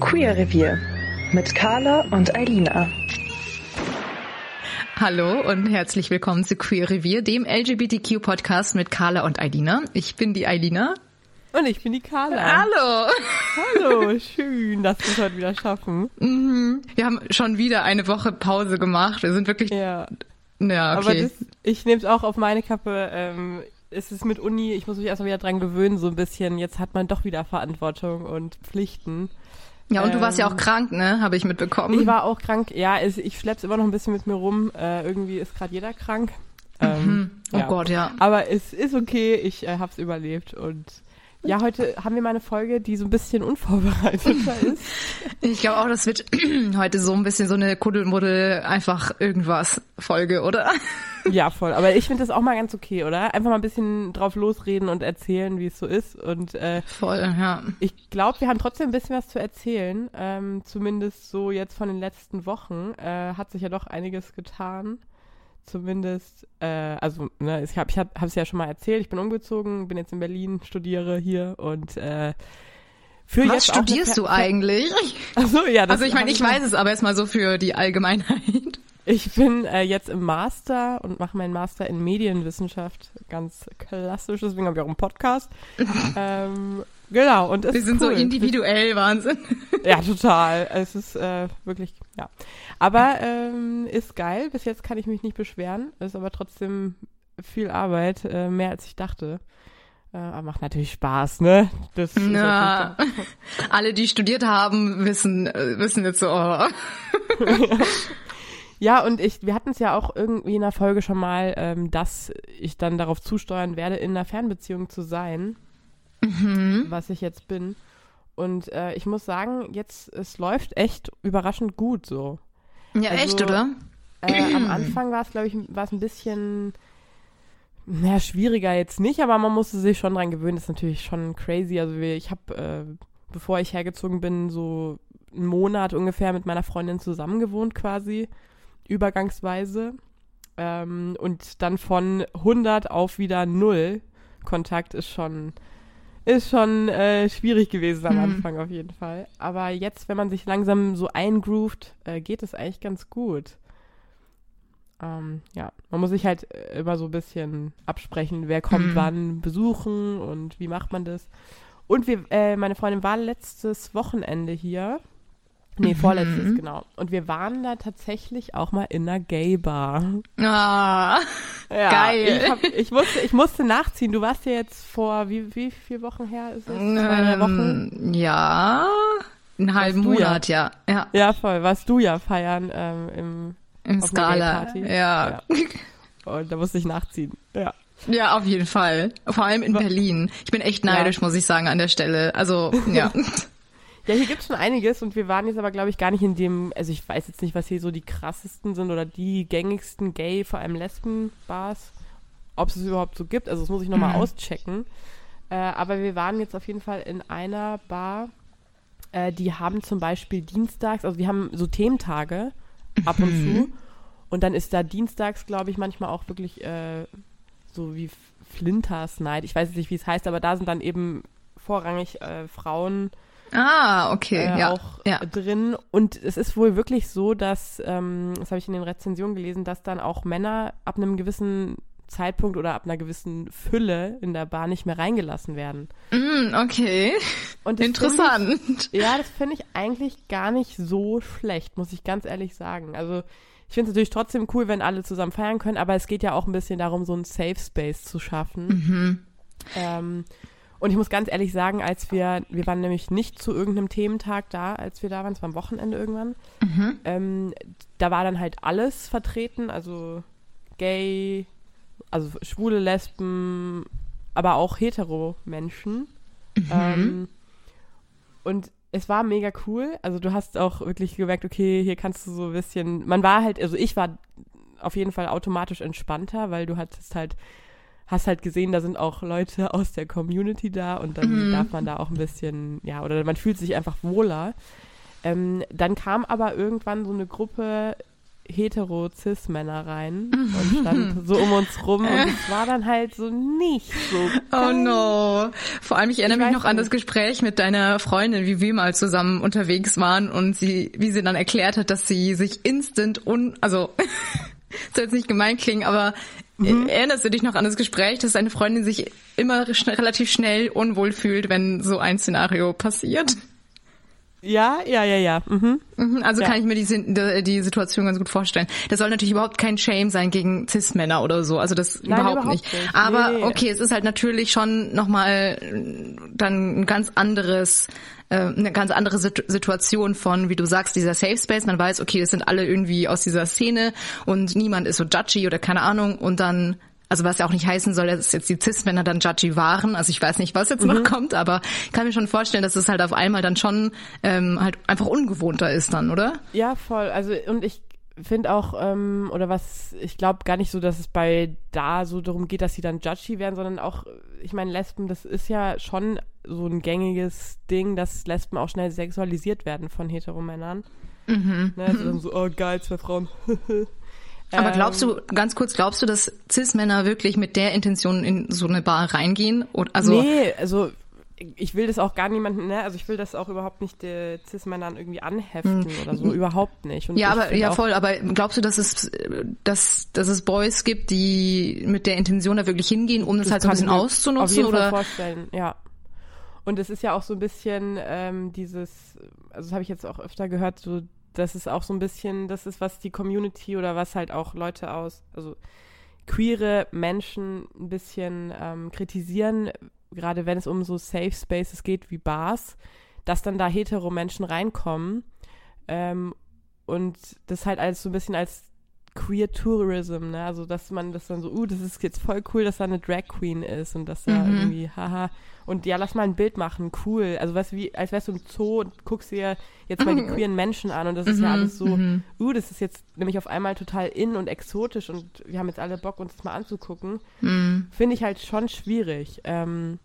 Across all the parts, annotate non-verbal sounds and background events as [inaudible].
Queer Revier mit Carla und Eilina. Hallo und herzlich willkommen zu Queer Revier, dem LGBTQ-Podcast mit Carla und Eilina. Ich bin die Eilina. Und ich bin die Carla. Hallo. Hallo, schön, dass wir es heute wieder schaffen. Mhm. Wir haben schon wieder eine Woche Pause gemacht. Wir sind wirklich. Ja. Ja, okay. Aber das, ich nehme es auch auf meine Kappe. Ähm, es ist mit Uni, ich muss mich erstmal wieder dran gewöhnen, so ein bisschen. Jetzt hat man doch wieder Verantwortung und Pflichten. Ja, und du warst ja auch Ähm, krank, ne? Habe ich mitbekommen. Ich war auch krank. Ja, es, ich schlepp's immer noch ein bisschen mit mir rum. Äh, irgendwie ist gerade jeder krank. Ähm, Mhm. Oh ja. Gott, ja. Aber es ist okay, ich äh, hab's überlebt und ja, heute haben wir mal eine Folge, die so ein bisschen unvorbereiteter [laughs] ist. Ich glaube auch, das wird [clears throat] heute so ein bisschen so eine Kuddelmuddel, einfach irgendwas Folge, oder? Ja, voll. Aber ich finde das auch mal ganz okay, oder? Einfach mal ein bisschen drauf losreden und erzählen, wie es so ist. Und äh, Voll, ja. ich glaube, wir haben trotzdem ein bisschen was zu erzählen. Ähm, zumindest so jetzt von den letzten Wochen äh, hat sich ja doch einiges getan. Zumindest, äh, also, ne, ich habe ich hab, ja schon mal erzählt, ich bin umgezogen, bin jetzt in Berlin, studiere hier und äh, für Was studierst du eigentlich? Achso, ja, das Also ich meine, ich weiß es, aber erstmal so für die Allgemeinheit. Ich bin äh, jetzt im Master und mache meinen Master in Medienwissenschaft. Ganz klassisch, deswegen habe ich auch einen Podcast. [laughs] ähm, genau, und es Wir sind cool. so individuell, Wahnsinn. Ja, total. Es ist äh, wirklich, ja. Aber ähm, ist geil. Bis jetzt kann ich mich nicht beschweren. Ist aber trotzdem viel Arbeit, äh, mehr als ich dachte. Äh, aber macht natürlich Spaß, ne? Das natürlich- alle, die studiert haben, wissen, äh, wissen jetzt so, oh. [laughs] [laughs] Ja, und ich, wir hatten es ja auch irgendwie in der Folge schon mal, ähm, dass ich dann darauf zusteuern werde, in einer Fernbeziehung zu sein, was ich jetzt bin. Und äh, ich muss sagen, jetzt, es läuft echt überraschend gut so. Ja, Also- echt, oder? Äh, am Anfang war es, glaube ich, war es ein bisschen, naja, schwieriger jetzt nicht, aber man musste sich schon dran gewöhnen. Das ist natürlich schon crazy. Also ich habe, äh, bevor ich hergezogen bin, so einen Monat ungefähr mit meiner Freundin zusammen gewohnt quasi, übergangsweise. Ähm, und dann von 100 auf wieder null Kontakt ist schon, ist schon äh, schwierig gewesen am Mhm. Anfang auf jeden Fall. Aber jetzt, wenn man sich langsam so eingroovt, äh, geht es eigentlich ganz gut. Ähm, ja, man muss sich halt äh, immer so ein bisschen absprechen, wer kommt Mhm. wann besuchen und wie macht man das. Und wir, äh, meine Freundin war letztes Wochenende hier. Nee, vorletztes, Mhm. genau. Und wir waren da tatsächlich auch mal in einer Gay-Bar. Ah, Ja, Geil. Ich, hab, ich, musste, ich musste nachziehen. Du warst ja jetzt vor, wie, wie viele Wochen her ist es? Zwei, drei Wochen? ähm, ja, einen halben ja. Monat, ja. Ja, Ja, voll. Warst du ja feiern ähm, im, im Skala. Gay-Party. Ja. Und da musste ich nachziehen. Ja. ja, auf jeden Fall. Vor allem in Berlin. Ich bin echt Ja. neidisch, muss ich sagen, an der Stelle. Also, ja. [laughs] Ja, hier gibt's schon einiges und wir waren jetzt aber, glaube ich, gar nicht in dem, also ich weiß jetzt nicht, was hier so die krassesten sind oder die gängigsten Gay, vor allem Lesben-Bars, ob es es überhaupt so gibt. Also das muss ich nochmal Mhm. auschecken. Äh, aber wir waren jetzt auf jeden Fall in einer Bar, äh, die haben zum Beispiel dienstags, also die haben so Thementage ab und Mhm. zu. Und dann ist da dienstags, glaube ich, manchmal auch wirklich äh, so wie Flinters Night. Ich weiß jetzt nicht, wie es heißt, aber da sind dann eben vorrangig äh, Frauen Ah, okay, äh, ja. auch ja. drin. Und es ist wohl wirklich so, dass, ähm, das habe ich in den Rezensionen gelesen, dass dann auch Männer ab einem gewissen Zeitpunkt oder ab einer gewissen Fülle in der Bar nicht mehr reingelassen werden. Mm, okay. Interessant. Ich, ja, das finde ich eigentlich gar nicht so schlecht, muss ich ganz ehrlich sagen. Also ich finde es natürlich trotzdem cool, wenn alle zusammen feiern können, aber es geht ja auch ein bisschen darum, so einen Safe Space zu schaffen. Mhm. Ähm, und ich muss ganz ehrlich sagen, als wir, wir waren nämlich nicht zu irgendeinem Thementag da, als wir da waren, es war am Wochenende irgendwann, Mhm. ähm, da war dann halt alles vertreten, also gay, also schwule Lesben, aber auch hetero Menschen. Ähm, und es war mega cool. Also du hast auch wirklich gemerkt, okay, hier kannst du so ein bisschen, man war halt, also ich war auf jeden Fall automatisch entspannter, weil du hattest halt, hast halt gesehen, da sind auch Leute aus der Community da und dann Mhm. darf man da auch ein bisschen, ja, oder man fühlt sich einfach wohler. Ähm, dann kam aber irgendwann so eine Gruppe hetero-cis-Männer rein und [laughs] stand so um uns rum und es war dann halt so nicht so Oh no. Vor allem, ich erinnere Ich mich noch an nicht. das Gespräch mit deiner Freundin, wie wir mal zusammen unterwegs waren und sie, wie sie dann erklärt hat, dass sie sich instant un, also, [laughs] soll jetzt nicht gemein klingen, aber Mhm. erinnerst du dich noch an das Gespräch, dass deine Freundin sich immer schn relativ schnell unwohl fühlt, wenn so ein Szenario passiert? Ja, ja, ja, ja. Mhm. Mhm, Also Ja. kann ich mir die, die, Situation ganz gut vorstellen. Das soll natürlich überhaupt kein Shame sein gegen Cis-Männer oder so. Also das Nein, überhaupt, überhaupt nicht. nicht. Aber Nee, nee. okay, es ist halt natürlich schon nochmal dann ein ganz anderes, äh, eine ganz andere Situ Situation von, wie du sagst, dieser Safe Space. Man weiß, okay, es sind alle irgendwie aus dieser Szene und niemand ist so judgy oder keine Ahnung. Und dann also was ja auch nicht heißen soll, dass jetzt die Cis-Männer dann judgy waren. Also ich weiß nicht, was jetzt Mhm. noch kommt, aber kann mir schon vorstellen, dass es halt auf einmal dann schon ähm, halt einfach ungewohnter ist dann, oder? Ja, voll. Also und ich finde auch, ähm, oder was, ich glaube gar nicht so, dass es bei da so darum geht, dass sie dann judgy werden, sondern auch, ich meine, Lesben, das ist ja schon so ein gängiges Ding, dass Lesben auch schnell sexualisiert werden von Heteromännern. Mhm. Ne, also dann so, oh geil, zwei Frauen. [laughs] Aber glaubst du, ganz kurz, glaubst du, dass Cis-Männer wirklich mit der Intention in so eine Bar reingehen? Und, also, nee, also ich will das auch gar niemanden, ne? Also ich will das auch überhaupt nicht äh, Cis-Männern irgendwie anheften oder so, überhaupt nicht. Und Hm. ja, aber ja voll. Aber glaubst du, dass es, dass, dass es Boys gibt, die mit der Intention da wirklich hingehen, um das, halt so ein bisschen ich mir Auf auszunutzen? jeden Fall Oder? vorstellen, ja. Und es ist ja auch so ein bisschen ähm, dieses, also das habe ich jetzt auch öfter gehört, so, dass es auch so ein bisschen, das ist, was die Community oder was halt auch Leute aus, also queere Menschen ein bisschen ähm, kritisieren, gerade wenn es um so Safe Spaces geht wie Bars, dass dann da hetero Menschen reinkommen ähm, und das halt als so ein bisschen als Queer Tourism, ne? Also dass man das dann so, uh, das ist jetzt voll cool, dass da eine Drag Queen ist und dass da Mhm. irgendwie, haha, und ja, lass mal ein Bild machen, cool. Also weißt du, wie, als wärst du im Zoo und guckst dir jetzt mal die queeren Menschen an und das ist ja Mhm, alles so, mhm. uh, das ist jetzt nämlich auf einmal total in und exotisch und wir haben jetzt alle Bock, uns das mal anzugucken. Mhm. Finde ich halt schon schwierig. Ähm,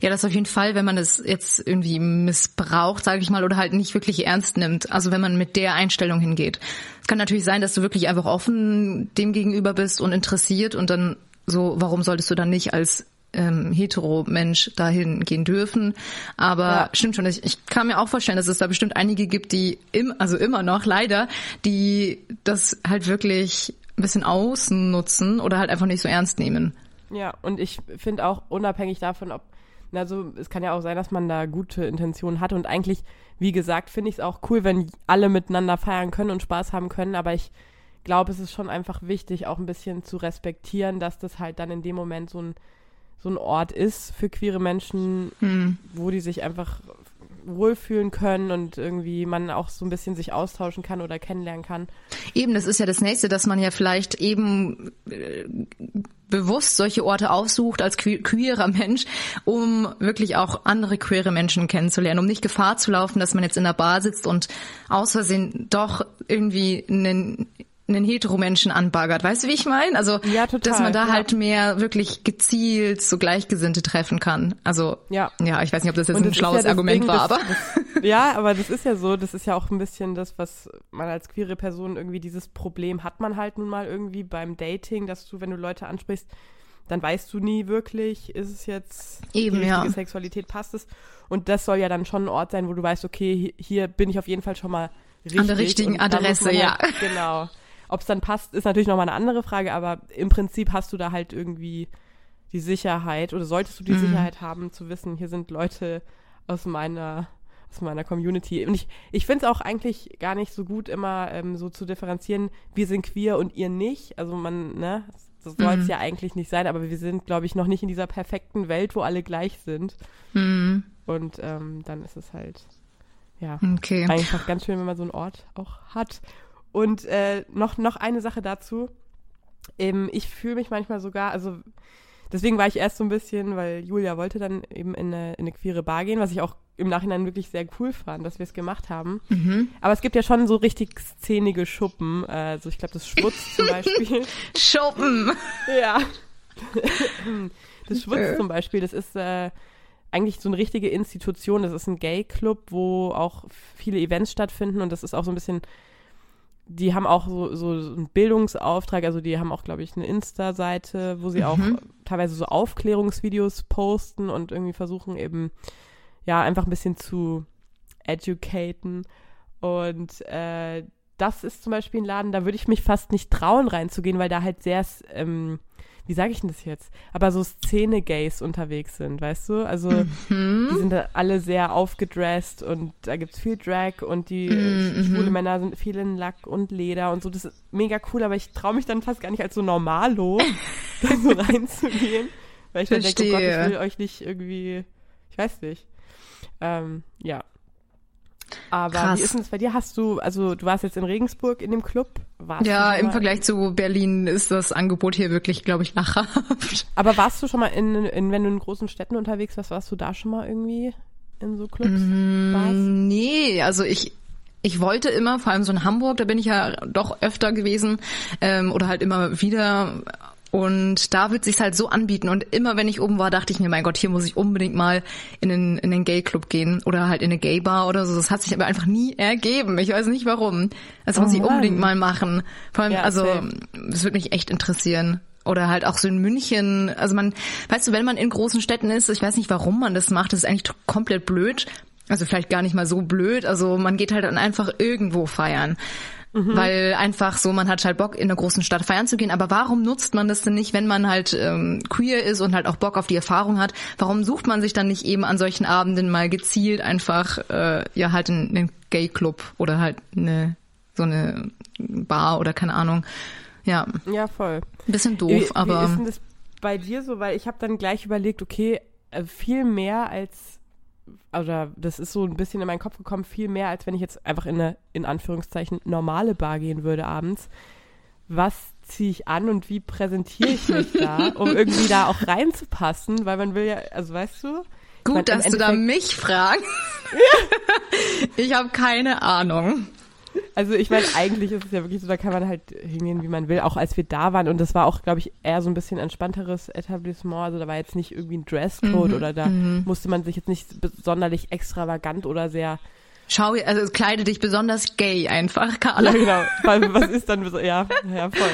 Ja, das auf jeden Fall, wenn man es jetzt irgendwie missbraucht, sage ich mal, oder halt nicht wirklich ernst nimmt. Also wenn man mit der Einstellung hingeht. Es kann natürlich sein, dass du wirklich einfach offen dem gegenüber bist und interessiert und dann so, warum solltest du dann nicht als ähm, hetero-Mensch dahin gehen dürfen. Aber Ja. stimmt schon, ich, ich kann mir auch vorstellen, dass es da bestimmt einige gibt, die im, also immer noch leider, die das halt wirklich ein bisschen ausnutzen oder halt einfach nicht so ernst nehmen. Ja, und ich finde auch unabhängig davon, ob, also es kann ja auch sein, dass man da gute Intentionen hat. Und eigentlich, wie gesagt, finde ich es auch cool, wenn alle miteinander feiern können und Spaß haben können, aber ich glaube, es ist schon einfach wichtig, auch ein bisschen zu respektieren, dass das halt dann in dem Moment so ein, so ein Ort ist für queere Menschen, wo die sich einfach wohlfühlen können und irgendwie man auch so ein bisschen sich austauschen kann oder kennenlernen kann. Eben, das ist ja das nächste, dass man ja vielleicht eben äh, bewusst solche Orte aufsucht als que queerer Mensch, um wirklich auch andere queere Menschen kennenzulernen, um nicht Gefahr zu laufen, dass man jetzt in der Bar sitzt und aus Versehen doch irgendwie einen einen Heteromenschen anbaggert. Weißt du, wie ich meine? Also, Ja, total, dass man da ja. halt mehr wirklich gezielt so Gleichgesinnte treffen kann. Also, Ja. ja, ich weiß nicht, ob das jetzt ein das ist schlaues ja Argument Ding, war, das- aber. Das, [laughs] ja, aber das ist ja so, das ist ja auch ein bisschen das, was man als queere Person irgendwie dieses Problem hat man halt nun mal irgendwie beim Dating, dass du, wenn du Leute ansprichst, dann weißt du nie wirklich, ist es jetzt Eben, die richtige ja. Sexualität, passt es? Und das soll ja dann schon ein Ort sein, wo du weißt, okay, hi- hier bin ich auf jeden Fall schon mal richtig. An der richtigen Adresse, man ja. Halt, genau. Ob es dann passt, ist natürlich nochmal eine andere Frage, aber im Prinzip hast du da halt irgendwie die Sicherheit oder solltest du die Mhm. Sicherheit haben zu wissen, hier sind Leute aus meiner aus meiner Community. Und ich, ich finde es auch eigentlich gar nicht so gut, immer ähm, so zu differenzieren, wir sind queer und ihr nicht. Also man, ne, das soll es Mhm. ja eigentlich nicht sein, aber wir sind, glaube ich, noch nicht in dieser perfekten Welt, wo alle gleich sind. Hm, Und ähm, dann ist es halt, ja, okay. einfach ganz schön, wenn man so einen Ort auch hat. Und äh, noch, noch eine Sache dazu. Ähm, ich fühle mich manchmal sogar, also deswegen war ich erst so ein bisschen, weil Julia wollte dann eben in eine, in eine queere Bar gehen, was ich auch im Nachhinein wirklich sehr cool fand, dass wir es gemacht haben. Mhm. Aber es gibt ja schon so richtig szenige Schuppen. Also ich glaube, das Schwutz zum [laughs] Beispiel. Schuppen! ja. Das Schwutz zum Beispiel, das ist äh, eigentlich so eine richtige Institution. Das ist ein Gay-Club, wo auch viele Events stattfinden und das ist auch so ein bisschen die haben auch so, so einen Bildungsauftrag, also die haben auch, glaube ich, eine Insta-Seite, wo sie auch teilweise so Aufklärungsvideos posten und irgendwie versuchen eben, ja, einfach ein bisschen zu educaten. Und äh, das ist zum Beispiel ein Laden, da würde ich mich fast nicht trauen, reinzugehen, weil da halt sehr, ähm, wie sage ich denn das jetzt? Aber so Szene-Gays unterwegs sind, weißt du? Also Mhm. die sind da alle sehr aufgedresst und da gibt's viel Drag und die Mhm, äh, schwule Männer sind viel in Lack und Leder und so. Das ist mega cool, aber ich traue mich dann fast gar nicht als so Normalo [laughs] da so reinzugehen, weil ich dann denke, oh Gott, ich Verstehe. will euch nicht irgendwie, ich weiß nicht. Ähm, ja. Aber Krass. wie ist denn das bei dir? Hast du, also du warst jetzt in Regensburg in dem Club? Warst Ja, im Vergleich zu Berlin ist das Angebot hier wirklich, glaube ich, lachhaft. Aber warst du schon mal in, in, wenn du in großen Städten unterwegs warst, warst du da schon mal irgendwie in so Clubs? Bars? Nee, also ich ich wollte immer, vor allem so in Hamburg, da bin ich ja doch öfter gewesen ähm, oder halt immer wieder. Und da wird sich's halt so anbieten. Und immer wenn ich oben war, dachte ich mir, mein Gott, hier muss ich unbedingt mal in den, in den Gay-Club gehen oder halt in eine Gay-Bar oder so. Das hat sich aber einfach nie ergeben. Ich weiß nicht warum. Das muss Oh ich Mann. unbedingt mal machen. Vor allem, Ja, also, das würde mich echt interessieren. Oder halt auch so in München. Also man, weißt du, wenn man in großen Städten ist, ich weiß nicht, warum man das macht, das ist eigentlich komplett blöd. Also vielleicht gar nicht mal so blöd. Also man geht halt dann einfach irgendwo feiern. Weil einfach so, man hat halt Bock, in einer großen Stadt feiern zu gehen. Aber warum nutzt man das denn nicht, wenn man halt ähm, queer ist und halt auch Bock auf die Erfahrung hat? Warum sucht man sich dann nicht eben an solchen Abenden mal gezielt einfach äh, ja halt einen, einen Gay-Club oder halt eine so eine Bar oder keine Ahnung. Ja, Ja, voll. ein bisschen Wie, doof, aber wie ist denn das bei dir so? Weil ich habe dann gleich überlegt, okay, äh, viel mehr als, oder das ist so ein bisschen in meinen Kopf gekommen, viel mehr als wenn ich jetzt einfach in eine, in Anführungszeichen, normale Bar gehen würde abends. Was ziehe ich an und wie präsentiere ich mich da, [laughs] um irgendwie da auch reinzupassen? Weil man will ja, also weißt du? Ich gut, mein, im dass du da mich fragst. [laughs] ich habe keine Ahnung. Also ich meine, eigentlich ist es ja wirklich so, da kann man halt hingehen, wie man will, auch als wir da waren. Und das war auch, glaube ich, eher so ein bisschen entspannteres Etablissement. Also da war jetzt nicht irgendwie ein Dresscode oder da musste man sich jetzt nicht sonderlich extravagant oder sehr, Schau, also kleide dich besonders gay einfach, ja Carla. genau, was, ist dann so, ja, ja, voll.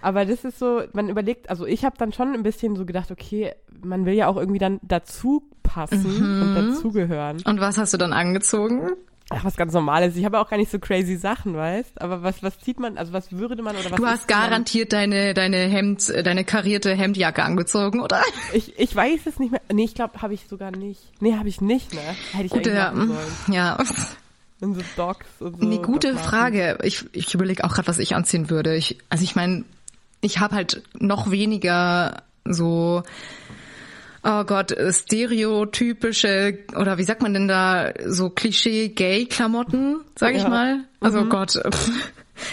Aber das ist so, man überlegt, also ich habe dann schon ein bisschen so gedacht, okay, man will ja auch irgendwie dann dazu passen und dazugehören. Und was hast du dann angezogen? Ach, was ganz Normales. Ich habe auch gar nicht so crazy Sachen, weißt? Aber was, was zieht man, also was würde man oder was Du hast man- garantiert deine deine Hemd, äh, deine karierte Hemdjacke angezogen, oder? Ich, ich weiß es nicht mehr. Nee, ich glaube, habe ich sogar nicht. Nee, habe ich nicht, ne? Hätte ich Gute, eigentlich machen ja, sollen. ja. Und so Docs und so. Nee, gute Doc. Frage. Ich, ich überlege auch gerade, was ich anziehen würde. Ich, also ich meine, ich habe halt noch weniger so, oh Gott, stereotypische oder wie sagt man denn da, so Klischee-Gay-Klamotten, sag ich Ja. mal. Also Mhm. Gott. [laughs]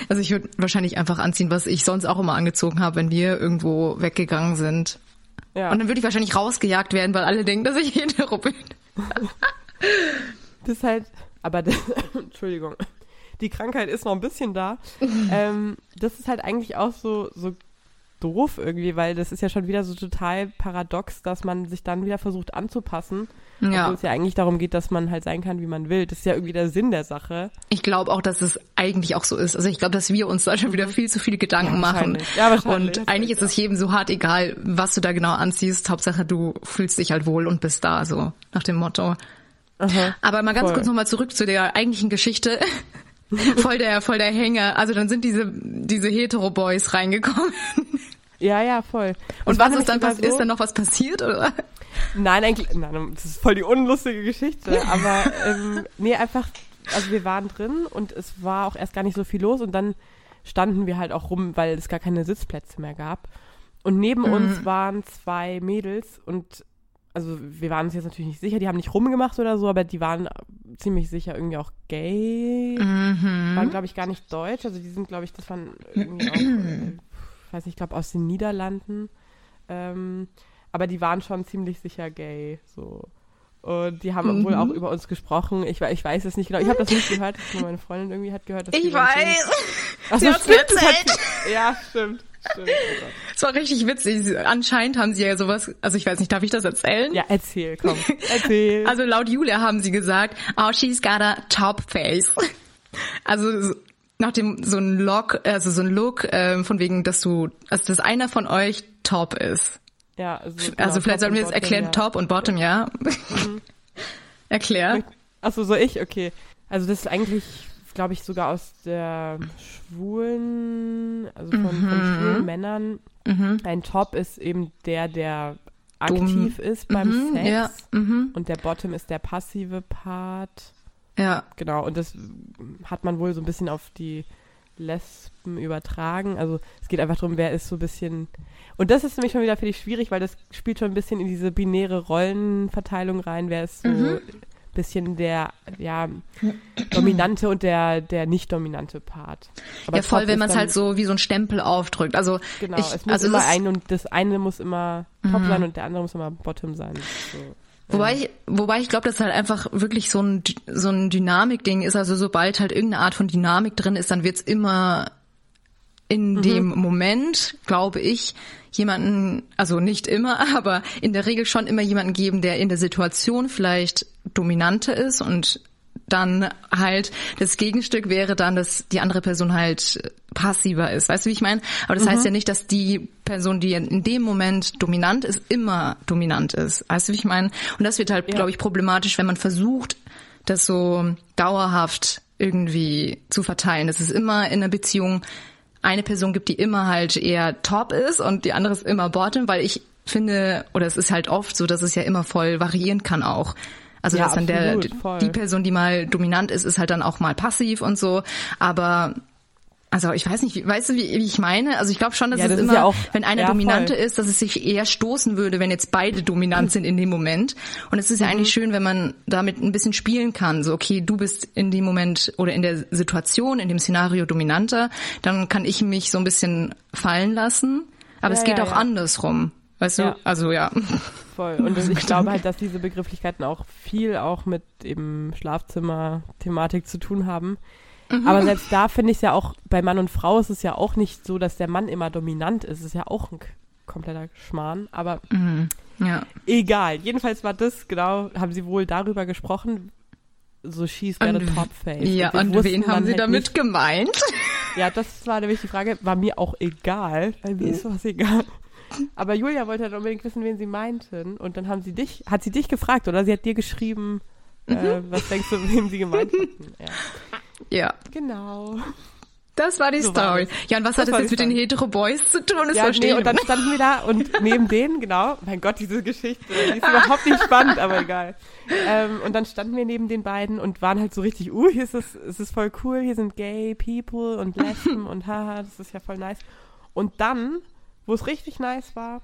Also ich würde wahrscheinlich einfach anziehen, was ich sonst auch immer angezogen habe, wenn wir irgendwo weggegangen sind. Ja, Und dann würde ich wahrscheinlich rausgejagt werden, weil alle denken, dass ich [laughs] hetero bin. [laughs] das ist halt, aber, das, Entschuldigung, die Krankheit ist noch ein bisschen da. ähm, das ist halt eigentlich auch so, so doof irgendwie, weil das ist ja schon wieder so total paradox, dass man sich dann wieder versucht anzupassen. Ja. Obwohl es ja eigentlich darum geht, dass man halt sein kann, wie man will. Das ist ja irgendwie der Sinn der Sache. Ich glaube auch, dass es eigentlich auch so ist. Also ich glaube, dass wir uns da schon wieder viel zu viele Gedanken Ja, machen. Ja, wahrscheinlich. Und eigentlich ist es jedem so hart egal, was du da genau anziehst. Hauptsache, du fühlst dich halt wohl und bist da, so nach dem Motto. Aha. Aber mal ganz Voll. kurz nochmal zurück zu der eigentlichen Geschichte. [laughs] voll der, voll der Hänger. Also dann sind diese, diese Hetero-Boys reingekommen. Ja, ja, voll. Und war was ist dann, was, sogar ist so- dann noch was passiert, oder? Nein, eigentlich, nein, das ist voll die unlustige Geschichte, [laughs] aber ähm, nee, einfach, also wir waren drin und es war auch erst gar nicht so viel los und dann standen wir halt auch rum, weil es gar keine Sitzplätze mehr gab. Und neben uns waren zwei Mädels und also wir waren uns jetzt natürlich nicht sicher, die haben nicht rumgemacht oder so, aber die waren ziemlich sicher irgendwie auch gay, waren glaube ich gar nicht deutsch, also die sind glaube ich, das waren irgendwie auch, [clears throat] äh, weiß nicht, ich glaube aus den Niederlanden. Ähm, aber die waren schon ziemlich sicher gay, so. Und die haben wohl auch über uns gesprochen. Ich, ich weiß es nicht genau. Ich habe das nicht gehört. Nur meine Freundin irgendwie hat gehört, dass Ich weiß. Ach Sie so, hat's stimmt, hat erzählt. sie- Ja, stimmt. Stimmt. Oh. Es war richtig witzig. Anscheinend haben sie ja sowas, also ich weiß nicht, darf ich das erzählen? Ja, erzähl, komm. Erzähl. [laughs] Also laut Julia haben sie gesagt, oh, she's got a top face. Also so- nach dem so ein Look, also so ein Look ähm, von wegen, dass du, also dass einer von euch top ist. Ja, also, Also genau, vielleicht Top sollten wir jetzt erklären, ja. Top und Bottom, ja. [laughs] Erklär. Achso, so ich, okay. Also das ist eigentlich, glaube ich, sogar aus der schwulen, also von, Mhm. von schwulen Männern. Ein Top ist eben der, der Dumm. aktiv ist beim Mhm, Sex. ja, mhm. Und der Bottom ist der passive Part. Ja. Genau, und das hat man wohl so ein bisschen auf die Lesben übertragen. Also es geht einfach darum, wer ist so ein bisschen. Und das ist nämlich schon wieder für dich schwierig, weil das spielt schon ein bisschen in diese binäre Rollenverteilung rein. Wer ist so Mhm. ein bisschen der ja, dominante und der, der nicht dominante Part. Aber ja, voll, wenn man es halt so wie so ein Stempel aufdrückt. Also Genau, ich, es muss also immer ein und das eine muss immer Top Mhm. sein und der andere muss immer Bottom sein. So, Wobei ich, wobei ich glaube, dass halt einfach wirklich so ein, so ein Dynamik-Ding ist. Also sobald halt irgendeine Art von Dynamik drin ist, dann wird's immer in Mhm. dem Moment, glaube ich, jemanden, also nicht immer, [laughs] aber in der Regel schon immer jemanden geben, der in der Situation vielleicht dominanter ist und dann halt das Gegenstück wäre dann, dass die andere Person halt passiver ist. Weißt du, wie ich meine? Aber das heißt ja nicht, dass die Person, die in dem Moment dominant ist, immer dominant ist. Weißt du, wie ich meine? Und das wird halt, Ja. glaube ich, problematisch, wenn man versucht, das so dauerhaft irgendwie zu verteilen. Dass es immer in einer Beziehung eine Person gibt, die immer halt eher top ist und die andere ist immer bottom, weil ich finde, oder es ist halt oft so, dass es ja immer voll variieren kann auch. Also Ja, dass dann der voll. die Person, die mal dominant ist, ist halt dann auch mal passiv und so. Aber also ich weiß nicht, wie- weißt du, wie, wie ich meine? Also ich glaube schon, dass Ja, es das immer, ja auch- wenn einer ja, dominante voll. ist, dass es sich eher stoßen würde, wenn jetzt beide dominant sind in dem Moment. Und es ist ja Mhm. eigentlich schön, wenn man damit ein bisschen spielen kann. So, okay, du bist in dem Moment oder in der Situation, in dem Szenario dominanter, dann kann ich mich so ein bisschen fallen lassen. Aber es geht auch andersrum. Weißt du? Ja. Also ja. Voll. [laughs] Und das, ich glaube halt, dass diese Begrifflichkeiten auch viel auch mit eben Schlafzimmer-Thematik zu tun haben. Mhm. Aber selbst da finde ich es ja auch, bei Mann und Frau ist es ja auch nicht so, dass der Mann immer dominant ist. Es ist ja auch ein kompletter Schmarrn. Aber Ja. egal. Jedenfalls war das, genau, haben sie wohl darüber gesprochen, so she's got a Und- top face. Ja, und wussten wen haben sie halt damit nicht- gemeint? Ja, das war nämlich die Frage, war mir auch egal, weil mir ist sowas egal. Aber Julia wollte halt unbedingt wissen, wen sie meinten. Und dann haben sie dich, hat sie dich gefragt, oder? Sie hat dir geschrieben, äh, was denkst du, wen sie gemeint hatten? [laughs] Ja. Ja. Genau. Das war die So war Story. das. Ja, und was Das hat das war jetzt mit den Story. Hetero-Boys zu tun? Das Ja, verstehe nee, und dann standen wir da und [laughs] neben denen, genau, mein Gott, diese Geschichte, die ist überhaupt nicht spannend, aber egal. Ähm, und dann standen wir neben den beiden und waren halt so richtig, uh, hier ist es, es ist voll cool, hier sind gay people und Lesben [laughs] und haha, das ist ja voll nice. Und dann, wo es richtig nice war,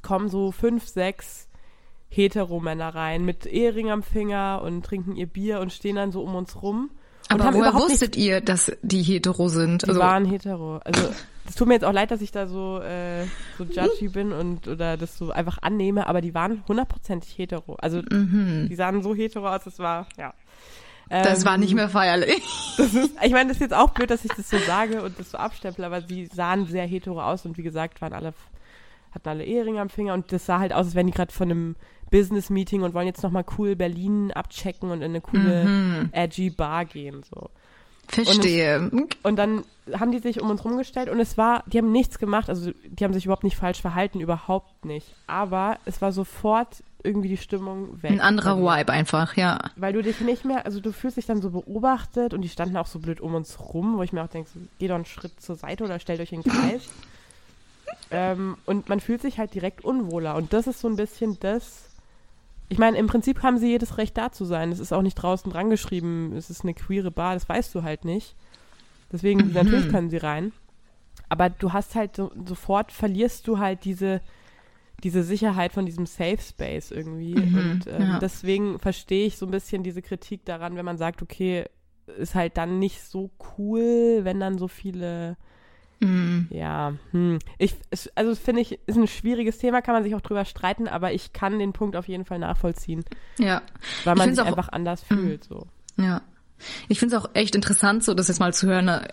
kommen so fünf, sechs Heteromänner rein mit Ehering am Finger und trinken ihr Bier und stehen dann so um uns rum. und Aber haben woher wusstet ihr, dass die hetero sind? die Also, waren hetero. Also es tut mir jetzt auch leid, dass ich da so äh, so judgy bin und oder das so einfach annehme, aber die waren hundertprozentig hetero. Also die sahen so hetero aus, das war ja. Das Ähm, war nicht mehr feierlich. Ich meine, das ist jetzt auch blöd, dass ich das so sage und das so abstemple, aber sie sahen sehr hetero aus und wie gesagt waren alle hatten alle Eheringe am Finger und das sah halt aus, als wären die gerade von einem Business-Meeting und wollen jetzt nochmal cool Berlin abchecken und in eine coole Mhm. edgy Bar gehen so. Verstehe. Und dann haben die sich um uns rumgestellt und es war, die haben nichts gemacht, also die haben sich überhaupt nicht falsch verhalten, überhaupt nicht. Aber es war sofort irgendwie die Stimmung weg. Ein anderer Vibe einfach, ja. Weil du dich nicht mehr, also du fühlst dich dann so beobachtet und die standen auch so blöd um uns rum, wo ich mir auch denke, so, geh doch einen Schritt zur Seite oder stellt euch in den Kreis. [laughs] ähm, und man fühlt sich halt direkt unwohler. Und das ist so ein bisschen das. Ich meine, im Prinzip haben sie jedes Recht da zu sein. Es ist auch nicht draußen dran geschrieben, es ist eine queere Bar, das weißt du halt nicht. Deswegen, natürlich können sie rein. Aber du hast halt so, sofort verlierst du halt diese, diese Sicherheit von diesem Safe Space irgendwie. und ähm, ja. deswegen verstehe ich so ein bisschen diese Kritik daran, wenn man sagt, okay, ist halt dann nicht so cool, wenn dann so viele Mhm. ja, hm. Ich, also finde ich, ist ein schwieriges Thema, kann man sich auch drüber streiten, aber ich kann den Punkt auf jeden Fall nachvollziehen, Ja. weil man sich auch- einfach anders fühlt. So. Ja. Ich finde es auch echt interessant, so das jetzt mal zu hören. äh,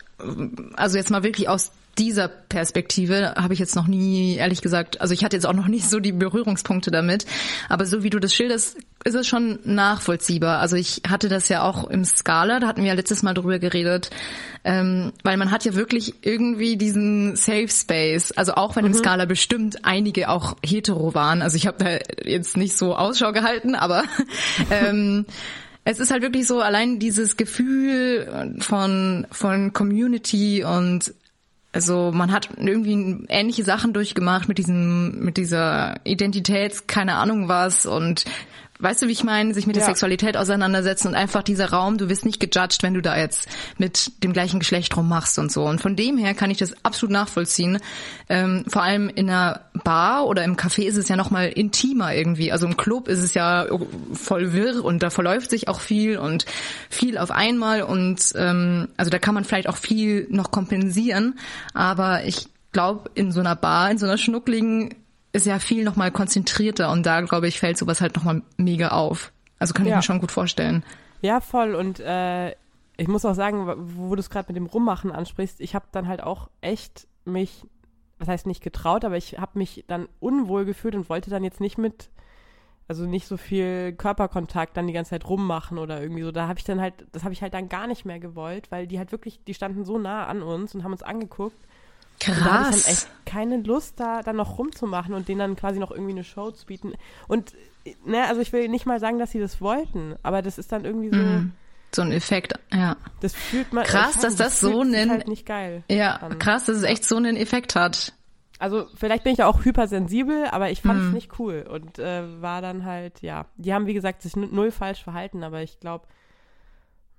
Also jetzt mal wirklich aus dieser Perspektive habe ich jetzt noch nie, ehrlich gesagt, also ich hatte jetzt auch noch nicht so die Berührungspunkte damit. Aber so wie du das schilderst, ist es schon nachvollziehbar. Also ich hatte das ja auch im Scala, da hatten wir ja letztes Mal drüber geredet, ähm, weil man hat ja wirklich irgendwie diesen Safe Space. Also auch wenn mhm. im Scala bestimmt einige auch hetero waren. Also ich habe da jetzt nicht so Ausschau gehalten, aber [laughs] ähm, es ist halt wirklich so allein dieses Gefühl von von Community und also man hat irgendwie ähnliche Sachen durchgemacht mit diesem, mit dieser Identitäts, keine Ahnung was und weißt du, wie ich meine, sich mit ja. der Sexualität auseinandersetzen und einfach dieser Raum, du wirst nicht gejudged, wenn du da jetzt mit dem gleichen Geschlecht rummachst und so. Und von dem her kann ich das absolut nachvollziehen. Ähm, vor allem in einer Bar oder im Café ist es ja nochmal intimer irgendwie. Also im Club ist es ja voll wirr und da verläuft sich auch viel und viel auf einmal und ähm, also da kann man vielleicht auch viel noch kompensieren. Aber ich glaube, in so einer Bar, in so einer schnuckligen ist ja viel nochmal konzentrierter und da, glaube ich, fällt sowas halt nochmal mega auf. Also kann ja. ich mir schon gut vorstellen. Ja, voll. Und äh, ich muss auch sagen, wo du es gerade mit dem Rummachen ansprichst, ich habe dann halt auch echt mich, was heißt nicht getraut, aber ich habe mich dann unwohl gefühlt und wollte dann jetzt nicht mit, also nicht so viel Körperkontakt dann die ganze Zeit rummachen oder irgendwie so. Da habe ich dann halt, das habe ich halt dann gar nicht mehr gewollt, weil die halt wirklich, die standen so nah an uns und haben uns angeguckt Krass. Und da hatte ich dann echt keine Lust, da dann noch rumzumachen und denen dann quasi noch irgendwie eine Show zu bieten. Und, ne, also ich will nicht mal sagen, dass sie das wollten, aber das ist dann irgendwie so. Mm, so ein Effekt, ja. Das fühlt man. Krass, dass das, das so einen. Halt nicht geil. Ja, an. krass, dass es echt so einen Effekt hat. Also vielleicht bin ich ja auch hypersensibel, aber ich fand es mm. nicht cool und äh, war dann halt, ja, die haben wie gesagt sich null falsch verhalten, aber ich glaube,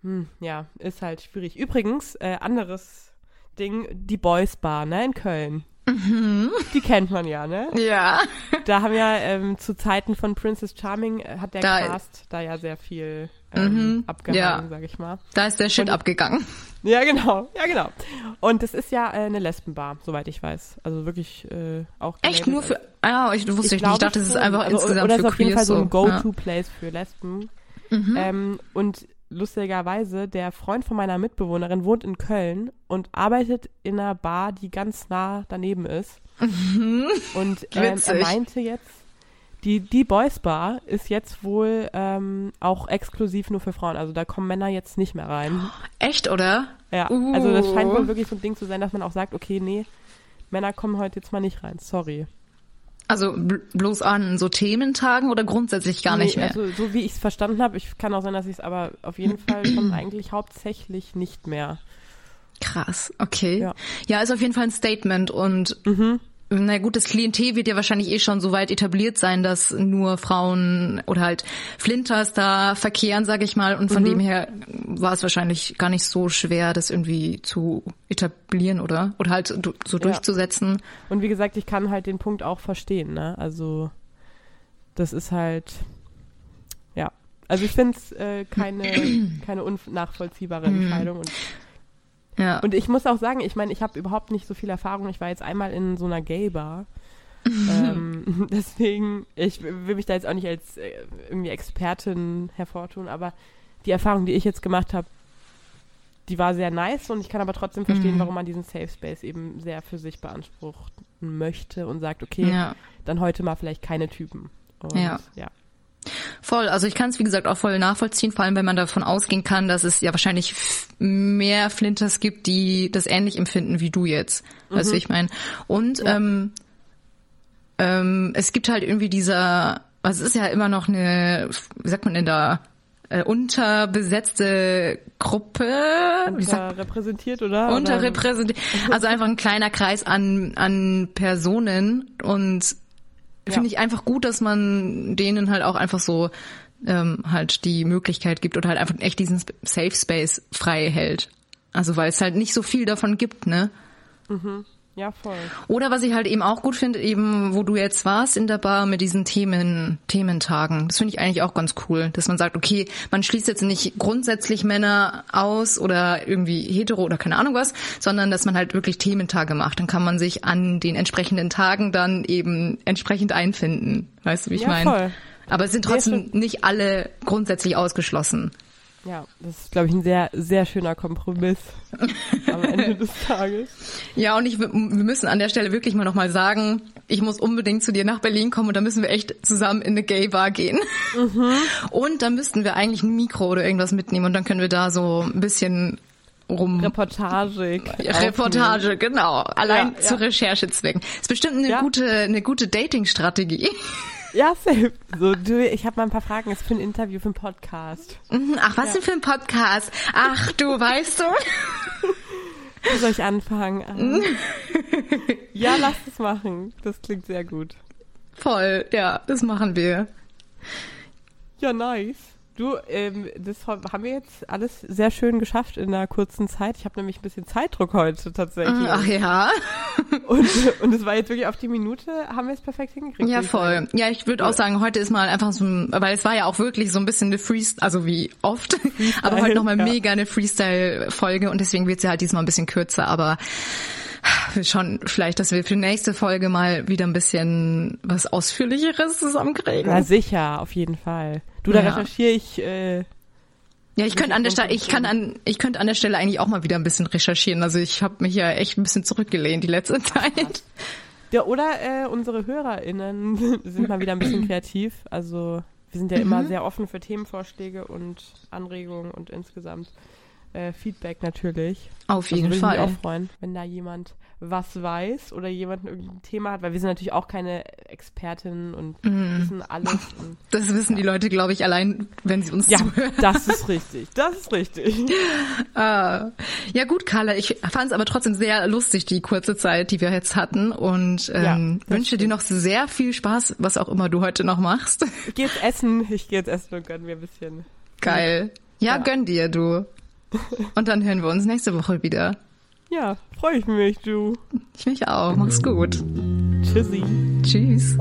hm, ja, ist halt schwierig. Übrigens, äh, anderes Ding, die Boys Bar, ne, in Köln. Mhm. Die kennt man ja, ne? Ja. Da haben ja ähm, zu Zeiten von Princess Charming äh, hat der da, Cast da ja sehr viel ähm, mhm, abgehangen, ja. sag ich mal. Da ist der Shit Und, abgegangen. Ja, genau, ja, genau. Und es ist ja äh, eine Lesbenbar, soweit ich weiß. Also wirklich äh, auch. Echt nur für. Ah, ich wusste ich, ich nicht. Ich dachte, es ist einfach also, insgesamt oder für ist auf jeden Fall so ein Go-To-Place ja. für Lesben. Mhm. Ähm, und lustigerweise, der Freund von meiner Mitbewohnerin wohnt in Köln und arbeitet in einer Bar, die ganz nah daneben ist. Mhm. Und [laughs] ähm, er meinte jetzt, die, die Boys Bar ist jetzt wohl ähm, auch exklusiv nur für Frauen. Also da kommen Männer jetzt nicht mehr rein. Echt, oder? Ja. Uh. Also das scheint wohl wirklich so ein Ding zu sein, dass man auch sagt, okay, nee, Männer kommen heute jetzt mal nicht rein. Sorry. Also bloß an so Thementagen oder grundsätzlich gar nee, nicht mehr? Also so wie ich es verstanden habe, ich kann auch sein, dass ich es aber auf jeden Fall schon [clears throat] eigentlich hauptsächlich nicht mehr. Krass, okay. Ja. ja, ist auf jeden Fall ein Statement und mhm na gut, das Klientel wird ja wahrscheinlich eh schon so weit etabliert sein, dass nur Frauen oder halt Flinters da verkehren, sag ich mal. Und von mhm. dem her war es wahrscheinlich gar nicht so schwer, das irgendwie zu etablieren oder oder halt so durchzusetzen. Ja. Und wie gesagt, ich kann halt den Punkt auch verstehen. Ne? Also das ist halt ja. Also ich finde es äh, keine [clears throat] keine unnachvollziehbare mhm. Entscheidung. Und ja. Und ich muss auch sagen, ich meine, ich habe überhaupt nicht so viel Erfahrung. Ich war jetzt einmal in so einer Gay-Bar. [laughs] ähm, [laughs] deswegen, ich will mich da jetzt auch nicht als äh, irgendwie Expertin hervortun, aber die Erfahrung, die ich jetzt gemacht habe, die war sehr nice und ich kann aber trotzdem verstehen, mhm. warum man diesen Safe Space eben sehr für sich beanspruchen möchte und sagt, okay, ja. dann heute mal vielleicht keine Typen. Und, ja. ja. Voll, also ich kann es wie gesagt auch voll nachvollziehen, vor allem wenn man davon ausgehen kann, dass es ja wahrscheinlich mehr Flinters gibt, die das ähnlich empfinden wie du jetzt. Mhm. Weißt du, ich meine. Und ja. ähm, ähm, es gibt halt irgendwie dieser, also es ist ja immer noch eine, wie sagt man denn da, äh, unterbesetzte Gruppe. Unterrepräsentiert, oder? Unterrepräsentiert. [laughs] Also einfach ein kleiner Kreis an, an Personen und finde ich einfach gut, dass man denen halt auch einfach so ähm, halt die Möglichkeit gibt oder halt einfach echt diesen Safe Space frei hält. Also weil es halt nicht so viel davon gibt, ne? Mhm. Ja, voll. Oder was ich halt eben auch gut finde, eben wo du jetzt warst in der Bar mit diesen Themen, Thementagen. Das finde ich eigentlich auch ganz cool, dass man sagt, okay, man schließt jetzt nicht grundsätzlich Männer aus oder irgendwie hetero oder keine Ahnung was, sondern dass man halt wirklich Thementage macht. Dann kann man sich an den entsprechenden Tagen dann eben entsprechend einfinden. Weißt du, wie ich ja, meine? Voll. Aber es sind trotzdem nicht alle grundsätzlich ausgeschlossen. Ja, das ist, glaube ich, ein sehr, sehr schöner Kompromiss [laughs] am Ende des Tages. Ja, und ich, wir müssen an der Stelle wirklich mal nochmal sagen, ich muss unbedingt zu dir nach Berlin kommen und da müssen wir echt zusammen in eine Gay-Bar gehen. Mhm. [laughs] Und dann müssten wir eigentlich ein Mikro oder irgendwas mitnehmen und dann können wir da so ein bisschen rum. Reportage. Reportage, genau. Allein ja, zu ja. Recherchezwecken. Ist bestimmt eine ja. gute, eine gute Dating-Strategie. Ja, safe. So, du, ich habe mal ein paar Fragen jetzt für ein Interview, für einen Podcast. Mhm, ach, was ja. denn für ein Podcast? Ach, du, weißt du? [laughs] Wo soll ich anfangen? ja, lass es machen. Das klingt sehr gut. Voll, ja, das machen wir. Ja, nice. Du, ähm, das haben wir jetzt alles sehr schön geschafft in einer kurzen Zeit. Ich habe nämlich ein bisschen Zeitdruck heute tatsächlich. Ach ja. [laughs] Und, und es war jetzt wirklich auf die Minute, haben wir es perfekt hingekriegt. Ja, voll. Ja, ich würde auch sagen, heute ist mal einfach so ein, weil es war ja auch wirklich so ein bisschen eine Freestyle, also wie oft, Freestyle, [laughs] aber heute nochmal ja. mega eine Freestyle-Folge und deswegen wird sie halt diesmal ein bisschen kürzer, aber wir schauen vielleicht, dass wir für die nächste Folge mal wieder ein bisschen was Ausführlicheres zusammenkriegen. Na sicher, auf jeden Fall. Du, da ja. recherchiere ich. Äh, ja, ich könnte an der Stelle, ich kann an, ich könnte an der Stelle eigentlich auch mal wieder ein bisschen recherchieren. Also ich habe mich ja echt ein bisschen zurückgelehnt die letzte [laughs] Zeit. Ja, oder äh, unsere HörerInnen [laughs] sind mal wieder ein bisschen kreativ. Also wir sind ja immer mhm. sehr offen für Themenvorschläge und Anregungen und insgesamt äh, Feedback natürlich. Auf jeden also, Fall. Ich mich auch freuen, wenn da jemand was weiß oder jemand irgendein Thema hat, weil wir sind natürlich auch keine Expertinnen und mm. wissen alles. Und, das wissen ja. die Leute, glaube ich, allein, wenn sie uns ja, zuhören. Das ist richtig. Das ist richtig. uh, [laughs] ja gut, Carla, ich fand es aber trotzdem sehr lustig, die kurze Zeit, die wir jetzt hatten und ähm, ja, wünsche stimmt. dir noch sehr viel Spaß, was auch immer du heute noch machst. Ich gehe jetzt essen. Ich gehe jetzt essen und gönn mir ein bisschen. Geil. Ja, ja, gönn dir, du. [laughs] Und dann hören wir uns nächste Woche wieder. Ja, freue ich mich, du. Ich mich auch. Mach's gut. Tschüssi. Tschüss.